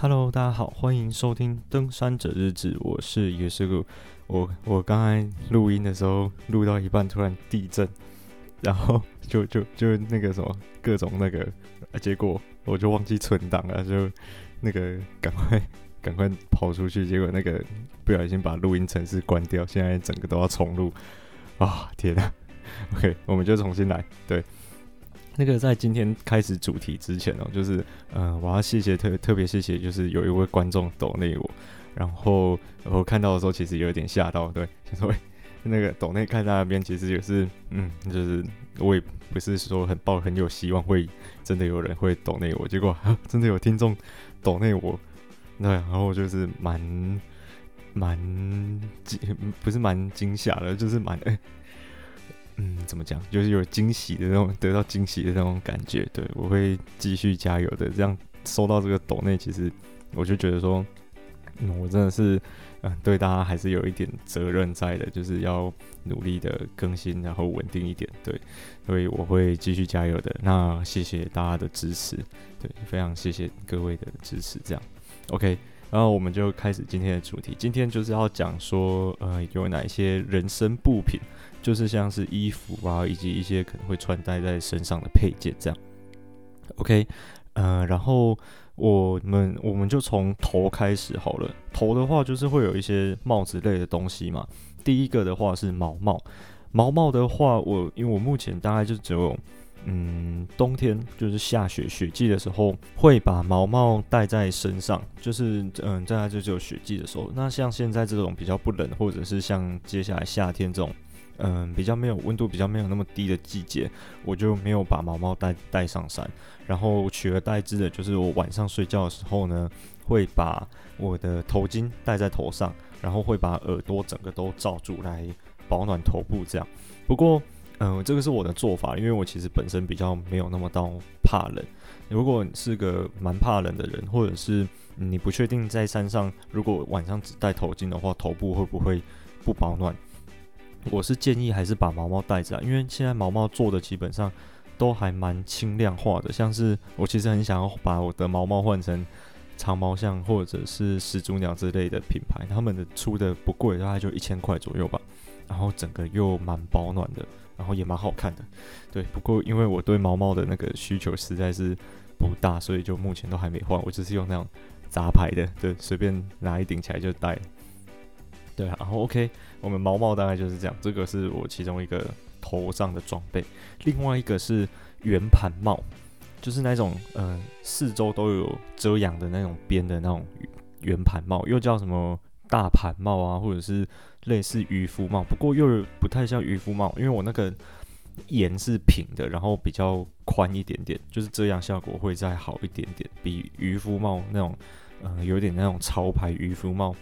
Hello，大家好，欢迎收听《登山者日志》，我是野师傅。我我刚才录音的时候，录到一半突然地震，然后 就就就那个什么各种那个，结果我就忘记存档了，就那个赶快 赶快跑出去，结果那个不小心把录音程式关掉，现在整个都要重录啊！天哪，OK，我们就重新来，对。那个在今天开始主题之前哦，就是呃，我要谢谢特特别谢谢，就是有一位观众抖内我，然后我看到的时候其实有点吓到，对，所以那个抖内看那边其实也是，嗯，就是我也不是说很抱很有希望会真的有人会抖内我，结果 真的有听众抖内我，对，然后就是蛮蛮惊，不是蛮惊吓的，就是蛮。欸 嗯，怎么讲？就是有惊喜的那种，得到惊喜的那种感觉。对，我会继续加油的。这样收到这个抖内，其实我就觉得说，嗯，我真的是，嗯，对大家还是有一点责任在的，就是要努力的更新，然后稳定一点。对，所以我会继续加油的。那谢谢大家的支持，对，非常谢谢各位的支持。这样，OK，然后我们就开始今天的主题。今天就是要讲说，呃，有哪一些人生部品。就是像是衣服啊，以及一些可能会穿戴在身上的配件这样。OK，呃，然后我们我们就从头开始好了。头的话就是会有一些帽子类的东西嘛。第一个的话是毛帽，毛帽的话我，我因为我目前大概就只有嗯冬天就是下雪雪季的时候会把毛帽戴在身上，就是嗯大概就只有雪季的时候。那像现在这种比较不冷，或者是像接下来夏天这种。嗯，比较没有温度，比较没有那么低的季节，我就没有把毛毛带带上山。然后取而代之的就是我晚上睡觉的时候呢，会把我的头巾戴在头上，然后会把耳朵整个都罩住来保暖头部。这样。不过，嗯，这个是我的做法，因为我其实本身比较没有那么到怕冷。如果你是个蛮怕冷的人，或者是你不确定在山上，如果晚上只戴头巾的话，头部会不会不保暖？我是建议还是把毛毛戴着啊，因为现在毛毛做的基本上都还蛮轻量化的，像是我其实很想要把我的毛毛换成长毛象或者是始祖鸟之类的品牌，他们的出的不贵，大概就一千块左右吧，然后整个又蛮保暖的，然后也蛮好看的。对，不过因为我对毛毛的那个需求实在是不大，所以就目前都还没换，我只是用那种杂牌的，对，随便拿一顶起来就戴。对，然后 OK，我们毛帽大概就是这样。这个是我其中一个头上的装备。另外一个是圆盘帽，就是那种嗯、四周都有遮阳的那种边的那种圆盘帽，又叫什么大盘帽啊，或者是类似渔夫帽。不过又不太像渔夫帽，因为我那个檐是平的，然后比较宽一点点，就是遮阳效果会再好一点点，比渔夫帽那种嗯、有点那种潮牌渔夫帽。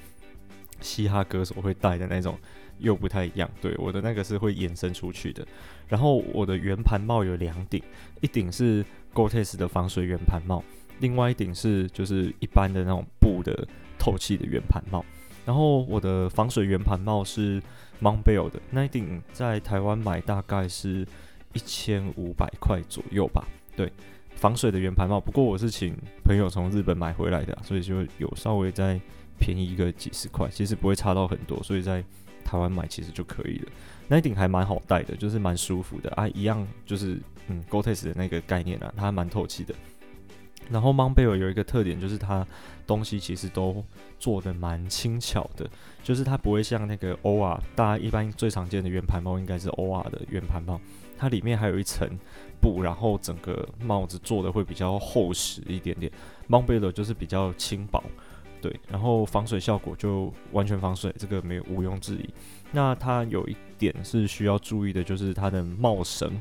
嘻哈歌手会戴的那种又不太一样，对，我的那个是会延伸出去的。然后我的圆盘帽有两顶，一顶是 Gore-Tex 的防水圆盘帽，另外一顶是就是一般的那种布的透气的圆盘帽。然后我的防水圆盘帽是 m o n b e l l 的，那一顶在台湾买大概是一千五百块左右吧。对，防水的圆盘帽，不过我是请朋友从日本买回来的，所以就有稍微再。便宜一个几十块，其实不会差到很多，所以在台湾买其实就可以了。那一顶还蛮好戴的，就是蛮舒服的啊，一样就是嗯，Gore-Tex 的那个概念啊，它还蛮透气的。然后 Monbel 有一个特点，就是它东西其实都做的蛮轻巧的，就是它不会像那个 OR，大家一般最常见的圆盘帽应该是 OR 的圆盘帽，它里面还有一层布，然后整个帽子做的会比较厚实一点点。m o n b e l l 就是比较轻薄。对，然后防水效果就完全防水，这个没有毋庸置疑。那它有一点是需要注意的，就是它的帽绳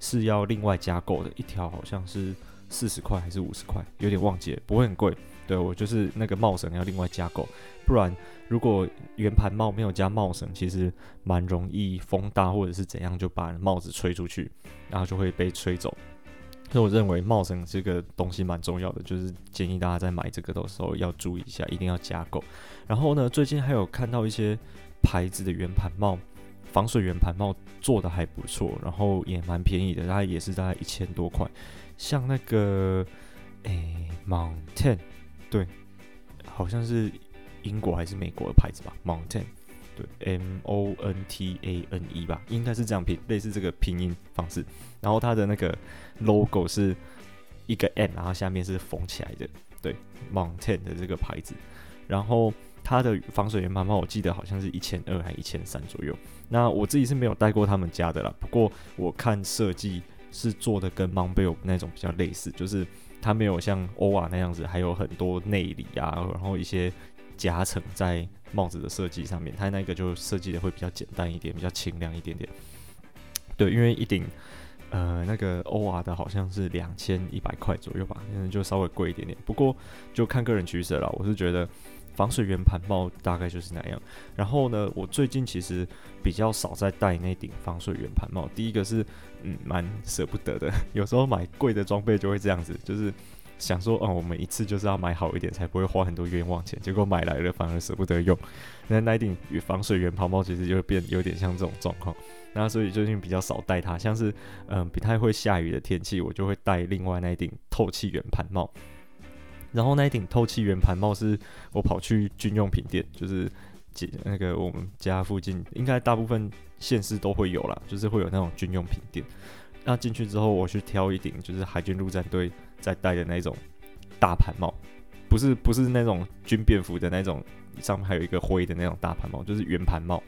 是要另外加购的，一条好像是四十块还是五十块，有点忘记了，不会很贵。对，我就是那个帽绳要另外加购，不然如果圆盘帽没有加帽绳，其实蛮容易风大或者是怎样就把帽子吹出去，然后就会被吹走。所以我认为帽绳这个东西蛮重要的，就是建议大家在买这个的时候要注意一下，一定要加购。然后呢，最近还有看到一些牌子的圆盘帽，防水圆盘帽做的还不错，然后也蛮便宜的，大概也是大概一千多块。像那个诶，Mountain，对好像是英国还是美国的牌子吧，Mountain，对，M O N T A N E 吧，应该是这样拼，类似这个拼音方式。然后它的那个 logo 是一个 M，然后下面是缝起来的，对，Mountain 的这个牌子。然后它的防水圆盘帽，我记得好像是一千二还一千三左右。那我自己是没有戴过他们家的啦，不过我看设计是做的跟 Montbell 那种比较类似，就是它没有像欧瓦那样子，还有很多内里啊，然后一些夹层在帽子的设计上面，它那个就设计的会比较简单一点，比较清凉一点点。对，因为一顶呃那个欧瓦的好像是两千一百块左右吧，嗯，就稍微贵一点点。不过就看个人取舍了，我是觉得。防水圆盘帽大概就是那样。然后呢，我最近其实比较少在戴那顶防水圆盘帽。第一个是，嗯，蛮舍不得的。有时候买贵的装备就会这样子，就是想说，哦，我们一次就是要买好一点，才不会花很多冤枉钱。结果买来了反而舍不得用。那那顶防水圆盘帽其实就会变有点像这种状况。那所以最近比较少戴它。像是，嗯，不太会下雨的天气，我就会戴另外那一顶透气圆盘帽。然后那一顶透气圆盘帽是我跑去军用品店，就是那个我们家附近应该大部分县市都会有啦，就是会有那种军用品店。那进去之后，我去挑一顶就是海军陆战队在戴的那种大盘帽，不是不是那种军便服的那种，上面还有一个徽的那种大盘帽，就是圆盘帽。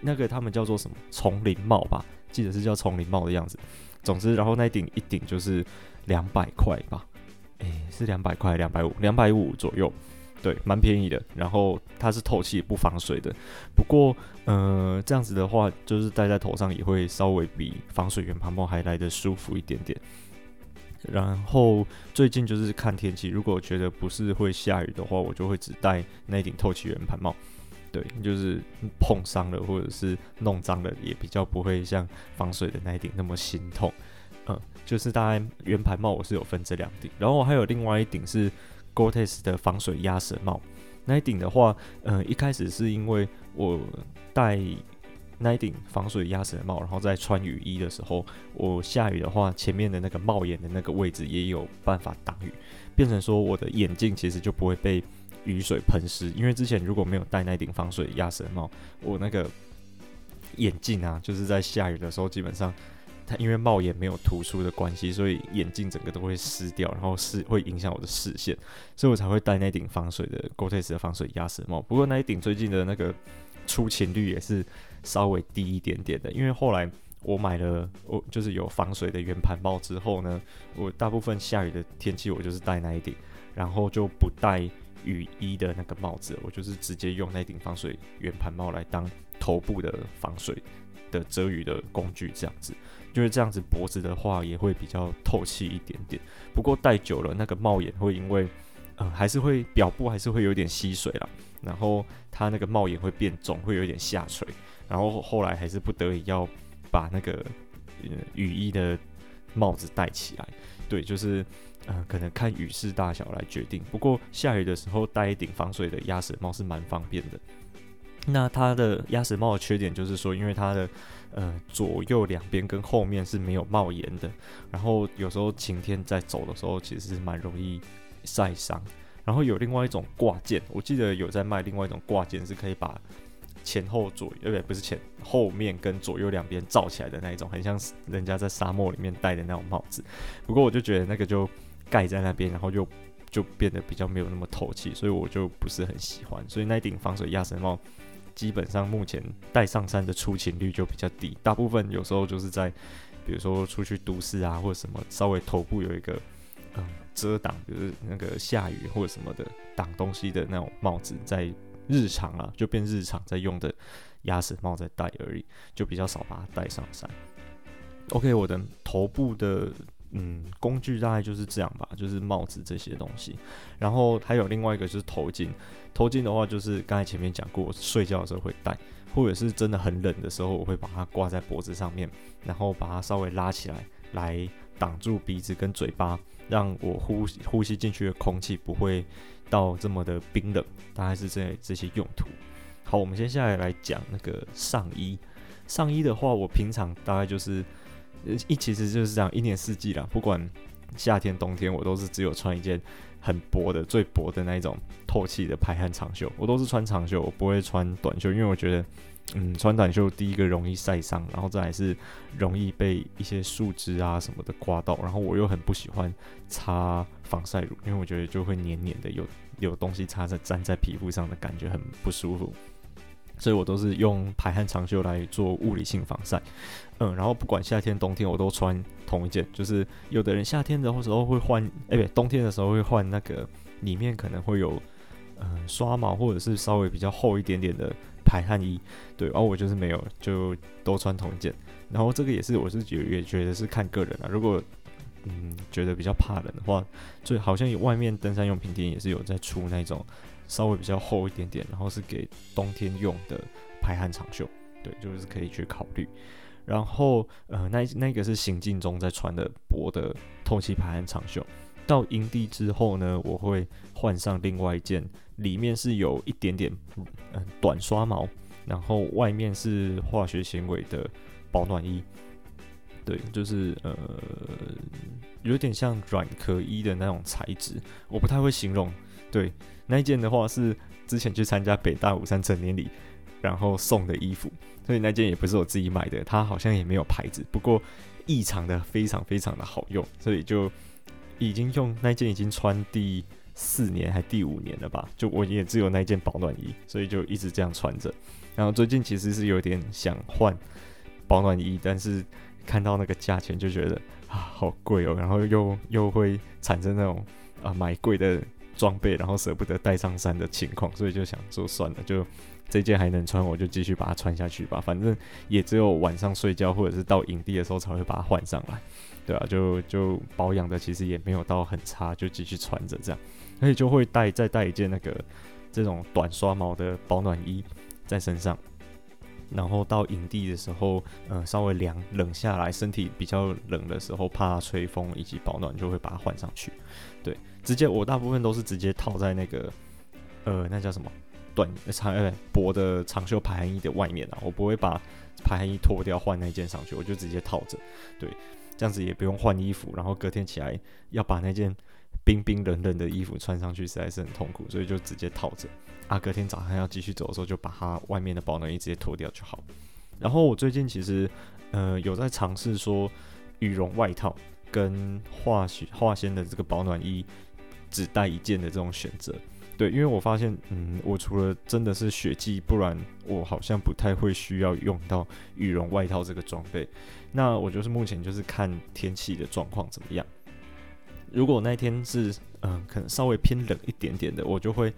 那个他们叫做什么丛林帽吧，记得是叫丛林帽的样子。总之，然后那一顶一顶就是两百块吧。诶、欸，是两百块，两百五，两百五左右，对，蛮便宜的。然后它是透气不防水的，不过，呃，这样子的话，就是戴在头上也会稍微比防水圆盘帽还来得舒服一点点。然后最近就是看天气，如果觉得不是会下雨的话，我就会只戴那顶透气圆盘帽。对，就是碰伤了或者是弄脏了，也比较不会像防水的那一顶那么心痛。就是大概圆盘帽我是有分这两顶，然后还有另外一顶是 Gore-Tex 的防水鸭舌帽。那一顶的话，呃，一开始是因为我戴那一顶防水鸭舌帽，然后在穿雨衣的时候，我下雨的话，前面的那个帽檐的那个位置也有办法挡雨，变成说我的眼镜其实就不会被雨水喷湿。因为之前如果没有戴那顶防水鸭舌帽，我那个眼镜啊，就是在下雨的时候基本上。它因为帽檐没有突出的关系，所以眼镜整个都会湿掉，然后是会影响我的视线，所以我才会戴那顶防水的 g o t e x 的防水鸭舌帽。不过那一顶最近的那个出勤率也是稍微低一点点的，因为后来我买了我就是有防水的圆盘帽之后呢，我大部分下雨的天气我就是戴那一顶，然后就不戴雨衣的那个帽子，我就是直接用那顶防水圆盘帽来当头部的防水的遮雨的工具，这样子。就是这样子，脖子的话也会比较透气一点点。不过戴久了，那个帽檐会因为，呃，还是会表布还是会有点吸水啦。然后它那个帽檐会变重，会有点下垂。然后后来还是不得已要把那个呃雨衣的帽子戴起来。对，就是呃，可能看雨势大小来决定。不过下雨的时候戴一顶防水的鸭舌帽是蛮方便的。那它的鸭舌帽的缺点就是说，因为它的呃左右两边跟后面是没有帽檐的，然后有时候晴天在走的时候，其实是蛮容易晒伤。然后有另外一种挂件，我记得有在卖另外一种挂件，是可以把前后左右，呃不是前后面跟左右两边罩起来的那一种，很像人家在沙漠里面戴的那种帽子。不过我就觉得那个就盖在那边，然后就就变得比较没有那么透气，所以我就不是很喜欢。所以那顶防水鸭舌帽。基本上目前戴上山的出勤率就比较低，大部分有时候就是在，比如说出去都市啊，或者什么稍微头部有一个嗯遮挡，比如那个下雨或者什么的挡东西的那种帽子，在日常啊就变日常在用的鸭舌帽在戴而已，就比较少把它戴上山。OK，我的头部的。嗯，工具大概就是这样吧，就是帽子这些东西，然后还有另外一个就是头巾。头巾的话，就是刚才前面讲过，睡觉的时候会戴，或者是真的很冷的时候，我会把它挂在脖子上面，然后把它稍微拉起来，来挡住鼻子跟嘴巴，让我呼呼吸进去的空气不会到这么的冰冷。大概是这这些用途。好，我们接下来来讲那个上衣。上衣的话，我平常大概就是。一其实就是这样，一年四季啦，不管夏天、冬天，我都是只有穿一件很薄的、最薄的那一种透气的排汗长袖。我都是穿长袖，我不会穿短袖，因为我觉得，嗯，穿短袖第一个容易晒伤，然后再来是容易被一些树枝啊什么的刮到，然后我又很不喜欢擦防晒乳，因为我觉得就会黏黏的，有有东西擦在粘在皮肤上的感觉很不舒服。所以我都是用排汗长袖来做物理性防晒，嗯，然后不管夏天冬天我都穿同一件，就是有的人夏天的时候会换，哎、欸，不，冬天的时候会换那个里面可能会有，嗯，刷毛或者是稍微比较厚一点点的排汗衣，对，然后我就是没有，就都穿同一件。然后这个也是我是觉也觉得是看个人啊，如果嗯觉得比较怕冷的话，最好像外面登山用品店也是有在出那种。稍微比较厚一点点，然后是给冬天用的排汗长袖，对，就是可以去考虑。然后，呃，那那个是行进中在穿的薄的透气排汗长袖。到营地之后呢，我会换上另外一件，里面是有一点点嗯、短刷毛，然后外面是化学纤维的保暖衣。对，就是呃，有点像软壳衣的那种材质，我不太会形容。对，那一件的话是之前去参加北大五三成年礼，然后送的衣服，所以那件也不是我自己买的，它好像也没有牌子，不过异常的非常非常的好用，所以就已经用那件已经穿第四年还第五年了吧，就我也只有那件保暖衣，所以就一直这样穿着。然后最近其实是有点想换保暖衣，但是看到那个价钱就觉得啊好贵哦，然后又又会产生那种啊买贵的。装备，然后舍不得带上山的情况，所以就想说算了，就这件还能穿，我就继续把它穿下去吧。反正也只有晚上睡觉或者是到营地的时候才会把它换上来，对啊，就就保养的其实也没有到很差，就继续穿着这样，而且就会带再带一件那个这种短刷毛的保暖衣在身上，然后到营地的时候，嗯、稍微凉冷下来，身体比较冷的时候，怕吹风以及保暖，就会把它换上去，对。直接我大部分都是直接套在那个，呃，那叫什么短长呃薄的长袖排汗衣的外面啊，我不会把排汗衣脱掉换那件上去，我就直接套着，对，这样子也不用换衣服，然后隔天起来要把那件冰冰冷冷的衣服穿上去实在是很痛苦，所以就直接套着，啊，隔天早上要继续走的时候就把它外面的保暖衣直接脱掉就好。然后我最近其实呃有在尝试说羽绒外套跟化学化纤的这个保暖衣。只带一件的这种选择，对，因为我发现，嗯，我除了真的是雪季，不然我好像不太会需要用到羽绒外套这个装备。那我就是目前就是看天气的状况怎么样。如果那天是，嗯，可能稍微偏冷一点点的，我就会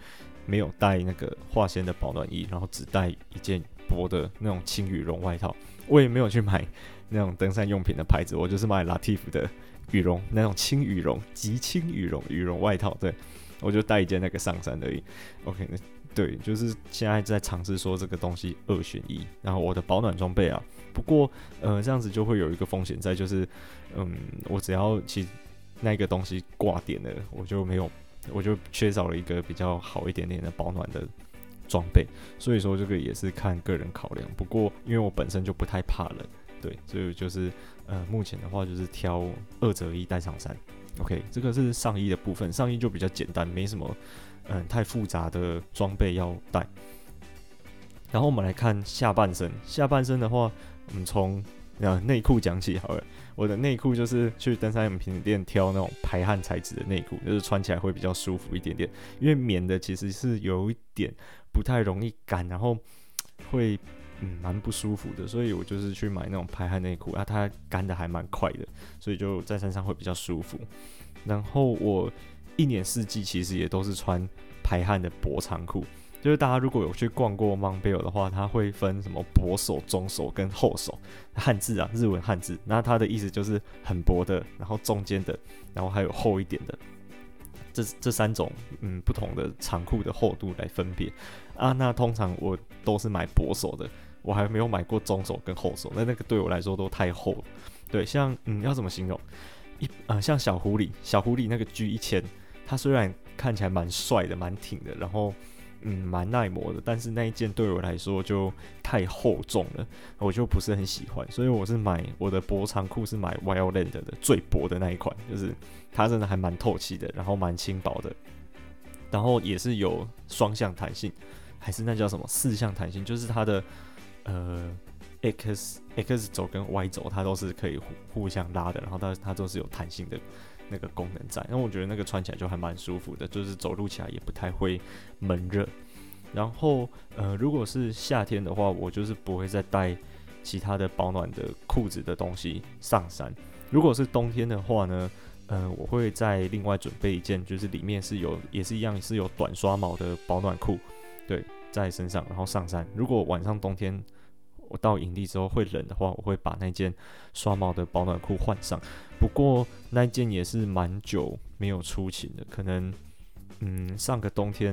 没有带那个化纤的保暖衣，然后只带一件薄的那种轻羽绒外套。我也没有去买那种登山用品的牌子，我就是买 Latif 的。羽绒那种轻羽绒、极轻羽绒、羽绒外套，对，我就带一件那个上山而已。OK，那对，就是现在在尝试说这个东西二选一。然后我的保暖装备啊，不过呃这样子就会有一个风险在，就是嗯，我只要其那个东西挂点了，我就没有，我就缺少了一个比较好一点点的保暖的装备。所以说这个也是看个人考量。不过因为我本身就不太怕冷。对，所以就是，呃，目前的话就是挑二折一带上山。OK，这个是上衣的部分，上衣就比较简单，没什么，嗯、呃，太复杂的装备要带。然后我们来看下半身，下半身的话，我们从呃内裤讲起好了。我的内裤就是去登山用品店挑那种排汗材质的内裤，就是穿起来会比较舒服一点点，因为棉的其实是有一点不太容易干，然后会。嗯，蛮不舒服的，所以我就是去买那种排汗内裤啊，它干的还蛮快的，所以就在山上会比较舒服。然后我一年四季其实也都是穿排汗的薄长裤，就是大家如果有去逛过 m o n Bell 的话，它会分什么薄手、中手跟厚手，汉字啊，日文汉字，那它的意思就是很薄的，然后中间的，然后还有厚一点的，这这三种嗯不同的长裤的厚度来分别啊。那通常我都是买薄手的。我还没有买过中手跟厚手，那那个对我来说都太厚了。对，像嗯，要怎么形容？一呃，像小狐狸，小狐狸那个 G 一千，它虽然看起来蛮帅的，蛮挺的，然后嗯蛮耐磨的，但是那一件对我来说就太厚重了，我就不是很喜欢，所以我是买我的薄长裤是买 Wildland 的最薄的那一款，就是它真的还蛮透气的，然后蛮轻薄的，然后也是有双向弹性，还是那叫什么四向弹性，就是它的呃 X X 轴跟 Y 轴它都是可以互互相拉的，然后它它都是有弹性的。那个功能在，那我觉得那个穿起来就还蛮舒服的，就是走路起来也不太会闷热。然后，呃，如果是夏天的话，我就是不会再带其他的保暖的裤子的东西上山。如果是冬天的话呢，呃，我会再另外准备一件，就是里面是有也是一样是有短刷毛的保暖裤，对，在身上然后上山。如果晚上冬天我到营地之后会冷的话，我会把那件刷毛的保暖裤换上。不过那件也是蛮久没有出勤的，可能嗯上个冬天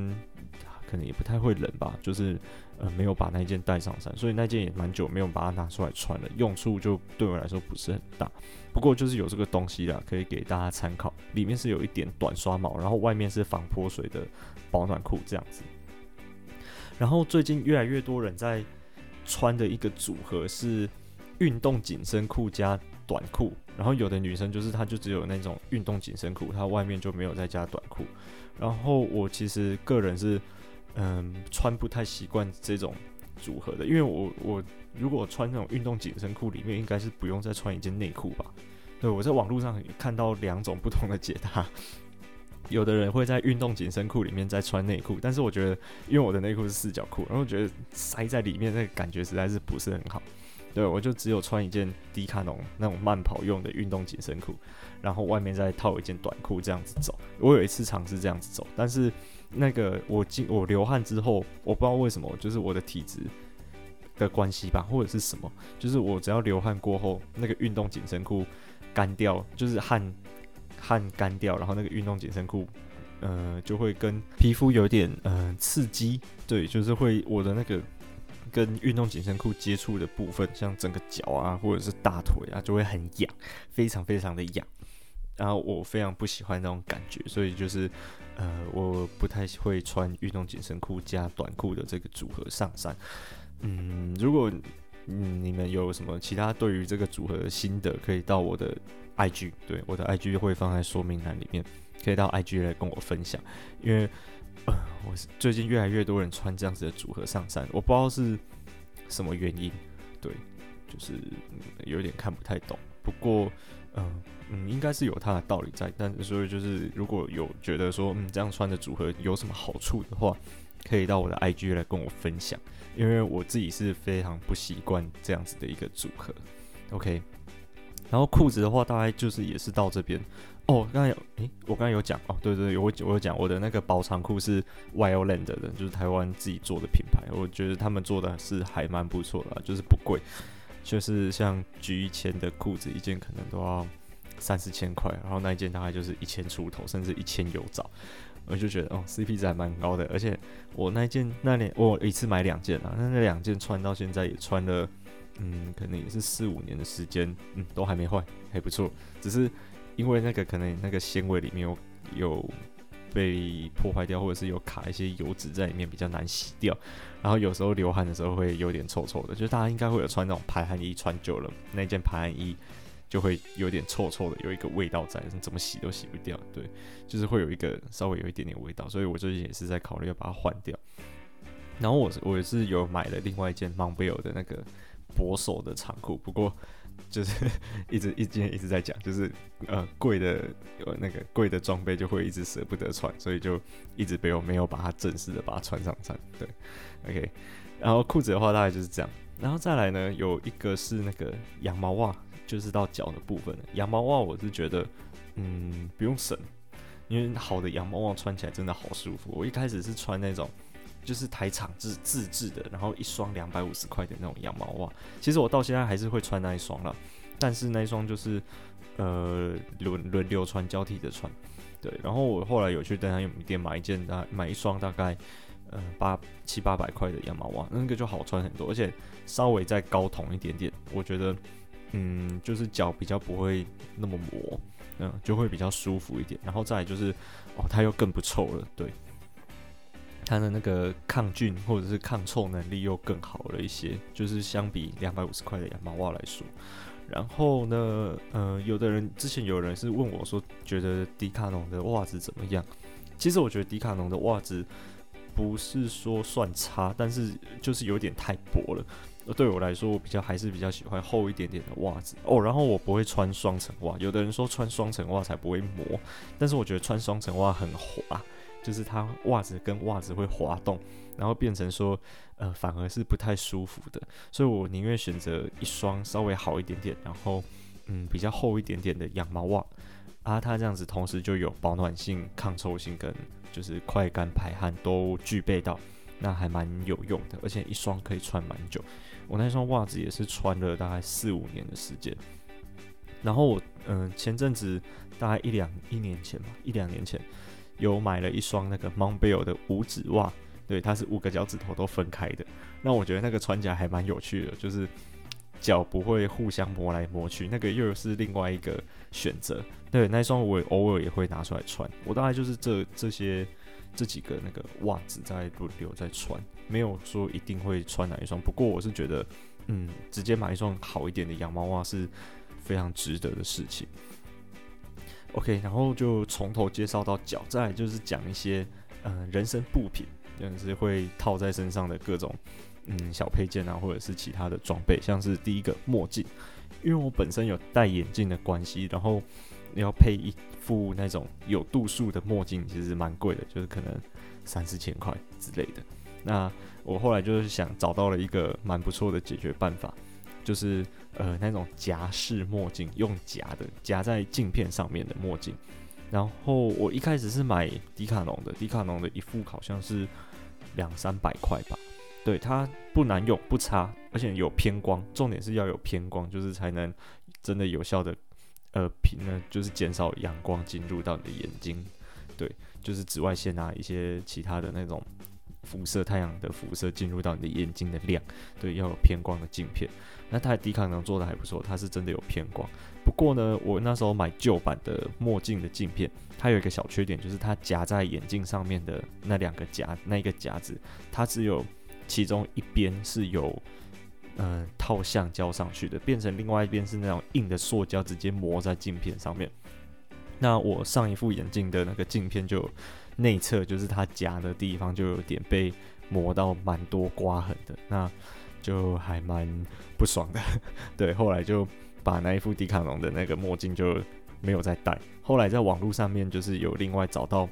可能也不太会冷吧，就是呃没有把那件带上山，所以那件也蛮久没有把它拿出来穿了，用处就对我来说不是很大。不过就是有这个东西啦，可以给大家参考，里面是有一点短刷毛，然后外面是防泼水的保暖裤这样子。然后最近越来越多人在穿的一个组合是运动紧身裤加短裤。然后有的女生就是她就只有那种运动紧身裤，她外面就没有再加短裤。然后我其实个人是嗯穿不太习惯这种组合的，因为我我如果穿那种运动紧身裤里面应该是不用再穿一件内裤吧？对，我在网络上看到两种不同的解答，有的人会在运动紧身裤里面再穿内裤，但是我觉得因为我的内裤是四角裤，然后我觉得塞在里面那个感觉实在是不是很好。对，我就只有穿一件迪卡侬那种慢跑用的运动紧身裤，然后外面再套一件短裤这样子走。我有一次尝试这样子走，但是那个我进我流汗之后，我不知道为什么，就是我的体质的关系吧，或者是什么，就是我只要流汗过后，那个运动紧身裤干掉，就是汗汗干掉，然后那个运动紧身裤，呃，就会跟皮肤有点呃刺激，对，就是会我的那个。跟运动紧身裤接触的部分，像整个脚啊，或者是大腿啊，就会很痒，非常非常的痒。然后我非常不喜欢那种感觉，所以就是，呃，我不太会穿运动紧身裤加短裤的这个组合上山。嗯，如果嗯你们有什么其他对于这个组合的心得，可以到我的 IG，对，我的 IG 会放在说明栏里面，可以到 IG 来跟我分享，因为。呃，我最近越来越多人穿这样子的组合上山，我不知道是什么原因，对，就是、嗯、有点看不太懂。不过，嗯嗯，应该是有它的道理在。但所以就是，如果有觉得说，嗯，这样穿的组合有什么好处的话，可以到我的 IG 来跟我分享，因为我自己是非常不习惯这样子的一个组合。OK，然后裤子的话，大概就是也是到这边。哦，刚才有，诶、我刚才有讲哦，对对对，我我有讲我的那个薄长裤是 Wildland 的，就是台湾自己做的品牌，我觉得他们做的是还蛮不错的，就是不贵，就是像 G 一千的裤子一件可能都要三四千块，然后那一件大概就是一千出头，甚至一千有找，我就觉得哦，CP 值还蛮高的，而且我那一件那年我一次买两件啊，那那两件穿到现在也穿了，嗯，可能也是四五年的时间，嗯，都还没坏，还不错，只是。因为那个可能那个纤维里面有有被破坏掉，或者是有卡一些油脂在里面，比较难洗掉。然后有时候流汗的时候会有点臭臭的，就是大家应该会有穿那种排汗衣，穿久了那件排汗衣就会有点臭臭的，有一个味道在，怎么洗都洗不掉。对，就是会有一个稍微有一点点味道，所以我最近也是在考虑要把它换掉。然后我我也是有买了另外一件 Montbell 的那个薄手的长裤，不过。就是一直一直一直在讲，就是呃贵的有那个贵的装备就会一直舍不得穿，所以就一直没有没有把它正式的把它穿上山。对，OK，然后裤子的话大概就是这样，然后再来呢有一个是那个羊毛袜，就是到脚的部分。羊毛袜我是觉得嗯不用省，因为好的羊毛袜穿起来真的好舒服。我一开始是穿那种。就是台厂自自制的，然后一双两百五十块的那种羊毛袜。其实我到现在还是会穿那一双了，但是那一双就是呃轮轮流穿，交替着穿。对，然后我后来有去登山用品店买一件，大买一双大概呃八七八百块的羊毛袜，那个就好穿很多，而且稍微再高筒一点点，我觉得嗯就是脚比较不会那么磨，嗯就会比较舒服一点。然后再来就是哦它又更不臭了，对。它的那个抗菌或者是抗臭能力又更好了一些，就是相比两百五十块的羊毛袜来说。然后呢，呃，有的人之前有人是问我说，觉得迪卡侬的袜子怎么样？其实我觉得迪卡侬的袜子不是说算差，但是就是有点太薄了。对我来说，我比较还是比较喜欢厚一点点的袜子哦。然后我不会穿双层袜，有的人说穿双层袜才不会磨，但是我觉得穿双层袜很滑。就是它袜子跟袜子会滑动，然后变成说，呃，反而是不太舒服的，所以我宁愿选择一双稍微好一点点，然后嗯比较厚一点点的羊毛袜，啊，它这样子同时就有保暖性、抗臭性跟就是快干排汗都具备到，那还蛮有用的，而且一双可以穿蛮久。我那双袜子也是穿了大概四五年的时间，然后我嗯、前阵子大概一两一年前吧，一两年前。有买了一双那个 monbell 的五指袜，对，它是五个脚趾头都分开的。那我觉得那个穿起来还蛮有趣的，就是脚不会互相磨来磨去，那个又是另外一个选择。对，那双我偶尔也会拿出来穿。我大概就是这这些这几个那个袜子在轮流在穿，没有说一定会穿哪一双。不过我是觉得，嗯，直接买一双好一点的羊毛袜是非常值得的事情。OK，然后就从头介绍到脚，再就是讲一些嗯、人身部品，就是会套在身上的各种嗯小配件啊，或者是其他的装备，像是第一个墨镜，因为我本身有戴眼镜的关系，然后要配一副那种有度数的墨镜，其实蛮贵的，就是可能三四千块之类的。那我后来就是想找到了一个蛮不错的解决办法。就是呃那种夹式墨镜，用夹的夹在镜片上面的墨镜。然后我一开始是买迪卡侬的，迪卡侬的一副好像是两三百块吧。对，它不难用，不差，而且有偏光。重点是要有偏光，就是才能真的有效的呃平呢，就是减少阳光进入到你的眼睛。对，就是紫外线啊，一些其他的那种。辐射太阳的辐射进入到你的眼睛的亮，对，要有偏光的镜片。那它的迪卡侬做的还不错，它是真的有偏光。不过呢，我那时候买旧版的墨镜的镜片，它有一个小缺点，就是它夹在眼镜上面的那两个夹，那一个夹子，它只有其中一边是有嗯、套橡胶上去的，变成另外一边是那种硬的塑胶，直接磨在镜片上面。那我上一副眼镜的那个镜片就。内侧就是它夹的地方，就有点被磨到蛮多刮痕的，那就还蛮不爽的。对，后来就把那一副迪卡侬的那个墨镜就没有再戴。后来在网络上面就是有另外找到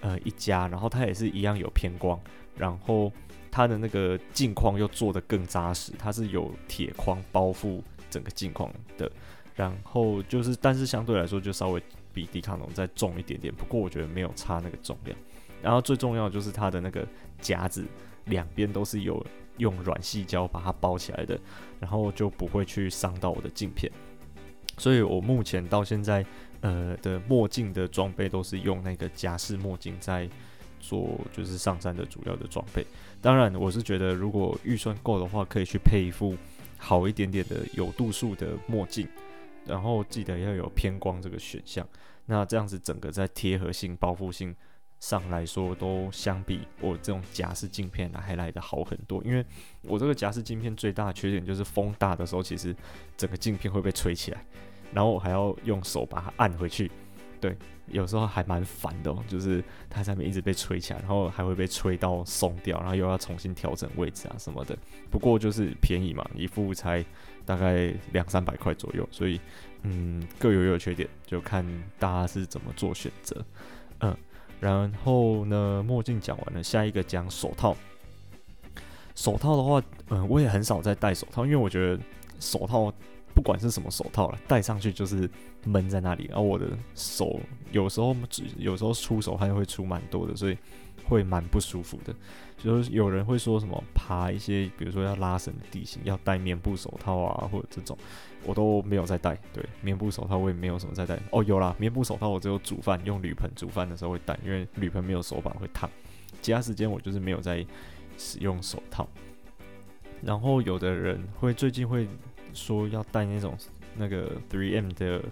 呃一家，然后它也是一样有偏光，然后它的那个镜框又做得更扎实，它是有铁框包覆整个镜框的。然后就是，但是相对来说就稍微。比迪卡侬再重一点点，不过我觉得没有差那个重量。然后最重要的就是它的那个夹子两边都是有用软细胶把它包起来的，然后就不会去伤到我的镜片。所以我目前到现在呃的墨镜的装备都是用那个夹式墨镜在做，就是上山的主要的装备。当然，我是觉得如果预算够的话，可以去配一副好一点点的有度数的墨镜。然后记得要有偏光这个选项，那这样子整个在贴合性、包覆性上来说，都相比我这种夹式镜片还来得好很多。因为我这个夹式镜片最大的缺点就是风大的时候，其实整个镜片会被吹起来，然后我还要用手把它按回去。对，有时候还蛮烦的，就是它上面一直被吹起来，然后还会被吹到松掉，然后又要重新调整位置啊什么的。不过就是便宜嘛，一副才大概两三百块左右，所以嗯各有优缺点，就看大家是怎么做选择。嗯，然后呢，墨镜讲完了，下一个讲手套。手套的话，嗯，我也很少在戴手套，因为我觉得手套。不管是什么手套了，戴上去就是闷在那里，然后我的手有时候只有时候出手汗会出蛮多的，所以会蛮不舒服的。就是有人会说什么爬一些，比如说要拉绳的地形要戴棉布手套啊，或者这种，我都没有在戴。对，棉布手套我也没有什么在戴。哦，有啦，棉布手套我只有煮饭用铝盆煮饭的时候会戴，因为铝盆没有手把会烫。其他时间我就是没有在使用手套。然后有的人会最近会。说要戴那种那个 3M 的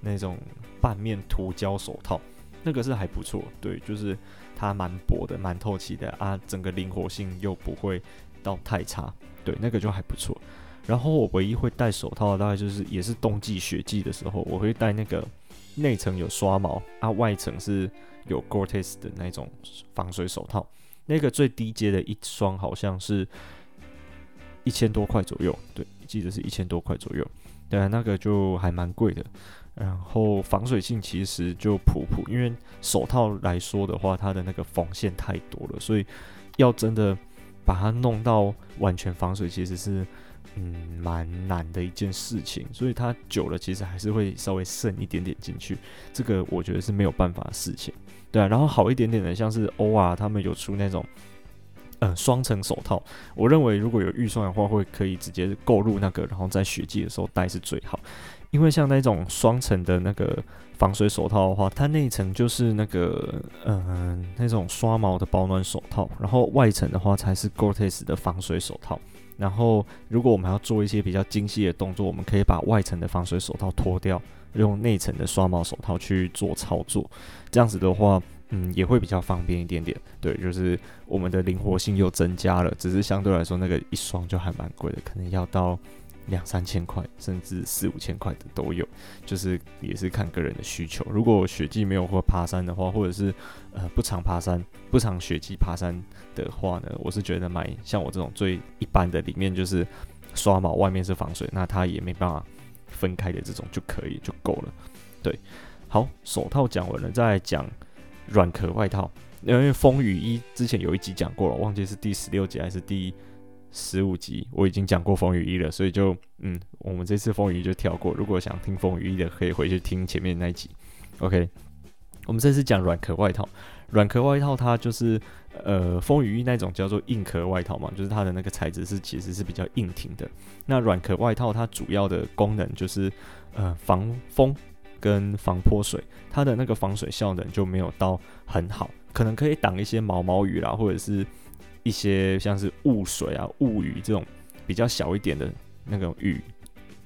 那种半面涂胶手套，那个是还不错，对，就是它蛮薄的，蛮透气的啊，整个灵活性又不会到太差，对，那个就还不错。然后我唯一会戴手套，大概就是也是冬季雪季的时候，我会戴那个内层有刷毛啊，外层是有 Gore-Tex 的那种防水手套。那个最低阶的一双好像是一千多块左右，对，记得是一千多块左右。对啊，那个就还蛮贵的。然后防水性其实就普普，因为手套来说的话，它的那个缝线太多了，所以要真的把它弄到完全防水，其实是。嗯，蛮难的一件事情，所以它久了其实还是会稍微渗一点点进去，这个我觉得是没有办法的事情，对啊。然后好一点点的，像是 OR 他们有出那种，嗯，双层手套，我认为如果有预算的话，会可以直接购入那个，然后在雪季的时候戴是最好，因为像那种双层的那个防水手套的话，它内层就是那个，嗯，那种刷毛的保暖手套，然后外层的话才是 Gore-Tex 的防水手套。然后，如果我们要做一些比较精细的动作，我们可以把外层的防水手套脱掉，用内层的刷毛手套去做操作。这样子的话，嗯，也会比较方便一点点。对，就是我们的灵活性又增加了。只是相对来说，那个一双就还蛮贵的，可能要到。两三千块，甚至四五千块的都有，就是也是看个人的需求。如果雪季没有或爬山的话，或者是呃不常爬山、不常雪季爬山的话呢，我是觉得买像我这种最一般的，里面就是刷毛，外面是防水，那它也没办法分开的这种就可以就够了。对，好，手套讲完了，再讲软壳外套。因为风雨衣之前有一集讲过了，忘记是第十六集还是第。十五集我已经讲过风雨衣了，所以就嗯，我们这次风雨衣就跳过。如果想听风雨衣的，可以回去听前面那一集。OK，我们这次讲软壳外套。软壳外套它就是呃风雨衣那种叫做硬壳外套嘛，就是它的那个材质是其实是比较硬挺的。那软壳外套它主要的功能就是呃防风跟防泼水，它的那个防水效能就没有到很好，可能可以挡一些毛毛雨啦，或者是。一些像是雾水啊、雾雨这种比较小一点的那种雨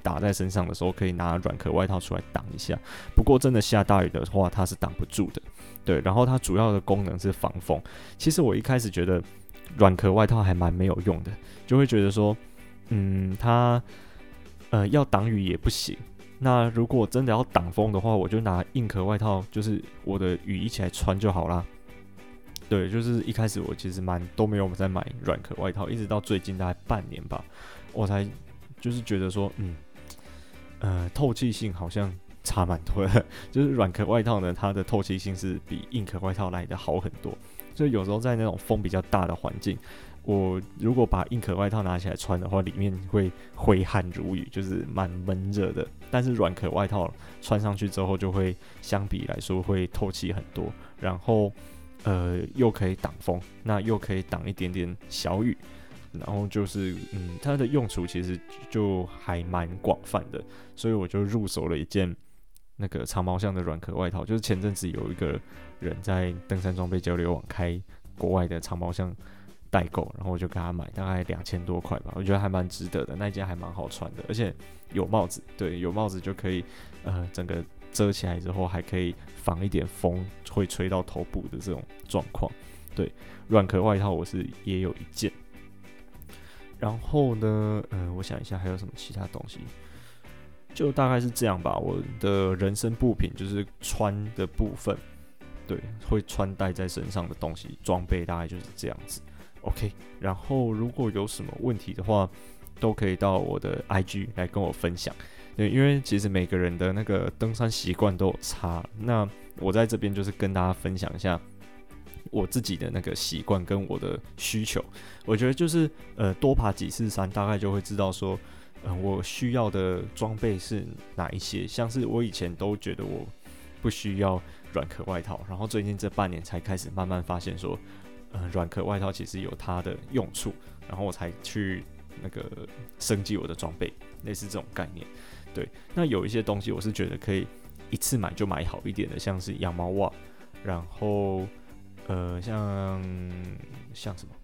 打在身上的时候，可以拿软壳外套出来挡一下。不过真的下大雨的话，它是挡不住的。对，然后它主要的功能是防风。其实我一开始觉得软壳外套还蛮没有用的，就会觉得说，嗯，它呃要挡雨也不行。那如果真的要挡风的话，我就拿硬壳外套，就是我的雨衣起来穿就好啦。对，就是一开始我其实蛮都没有在买软壳外套，一直到最近大概半年吧，我才就是觉得说，嗯，呃，透气性好像差蛮多的。就是软壳外套呢，它的透气性是比硬壳外套来的好很多。所以有时候在那种风比较大的环境，我如果把硬壳外套拿起来穿的话，里面会挥汗如雨，就是蛮闷热的。但是软壳外套穿上去之后，就会相比来说会透气很多，然后。呃，又可以挡风，那又可以挡一点点小雨，然后就是，嗯，它的用处其实就还蛮广泛的，所以我就入手了一件那个长毛象的软壳外套。就是前阵子有一个人在登山装备交流网开国外的长毛象代购，然后我就给他买，大概两千多块吧，我觉得还蛮值得的。那件还蛮好穿的，而且有帽子，对，有帽子就可以，呃，整个。遮起来之后，还可以防一点风会吹到头部的这种状况。对，软壳外套我是也有一件。然后呢，呃，我想一下还有什么其他东西，就大概是这样吧。我的人生部品就是穿的部分，对，会穿戴在身上的东西，装备大概就是这样子。OK，然后如果有什么问题的话，都可以到我的 IG 来跟我分享。对，因为其实每个人的那个登山习惯都有差。那我在这边就是跟大家分享一下我自己的那个习惯跟我的需求。我觉得就是呃多爬几次山，大概就会知道说，呃我需要的装备是哪一些。像是我以前都觉得我不需要软壳外套，然后最近这半年才开始慢慢发现说，软壳外套其实有它的用处，然后我才去那个升级我的装备，类似这种概念。对，那有一些东西我是觉得可以一次买就买好一点的，像是羊毛袜，然后呃像像什么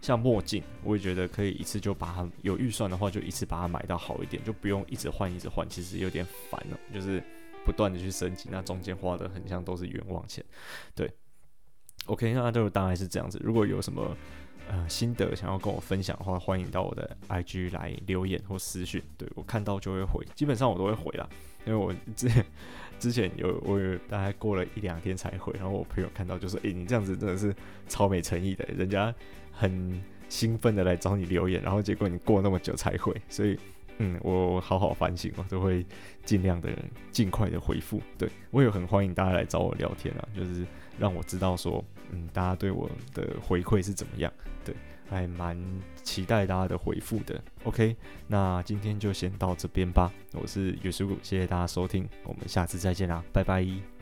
像墨镜，我也觉得可以一次就把它有预算的话就一次把它买到好一点，就不用一直换一直换，其实有点烦了。就是不断的去升级，那中间花的很像都是冤枉钱。对，OK，那就大概是这样子。如果有什么呃心得想要跟我分享的话，欢迎到我的 IG 来留言或私讯，对，我看到就会回，基本上我都会回啦，因为我之前 之前有我有大概过了一两天才回，然后我朋友看到就说：“诶、你这样子真的是超没诚意的，人家很。”兴奋的来找你留言，然后结果你过那么久才回，所以，嗯，我好好反省哦，都会尽量的尽快的回复。对，我也很欢迎大家来找我聊天啊，就是让我知道说，嗯，大家对我的回馈是怎么样。对，还蛮期待大家的回复的。OK，那今天就先到这边吧。我是月叔，谢谢大家收听，我们下次再见啦，拜拜。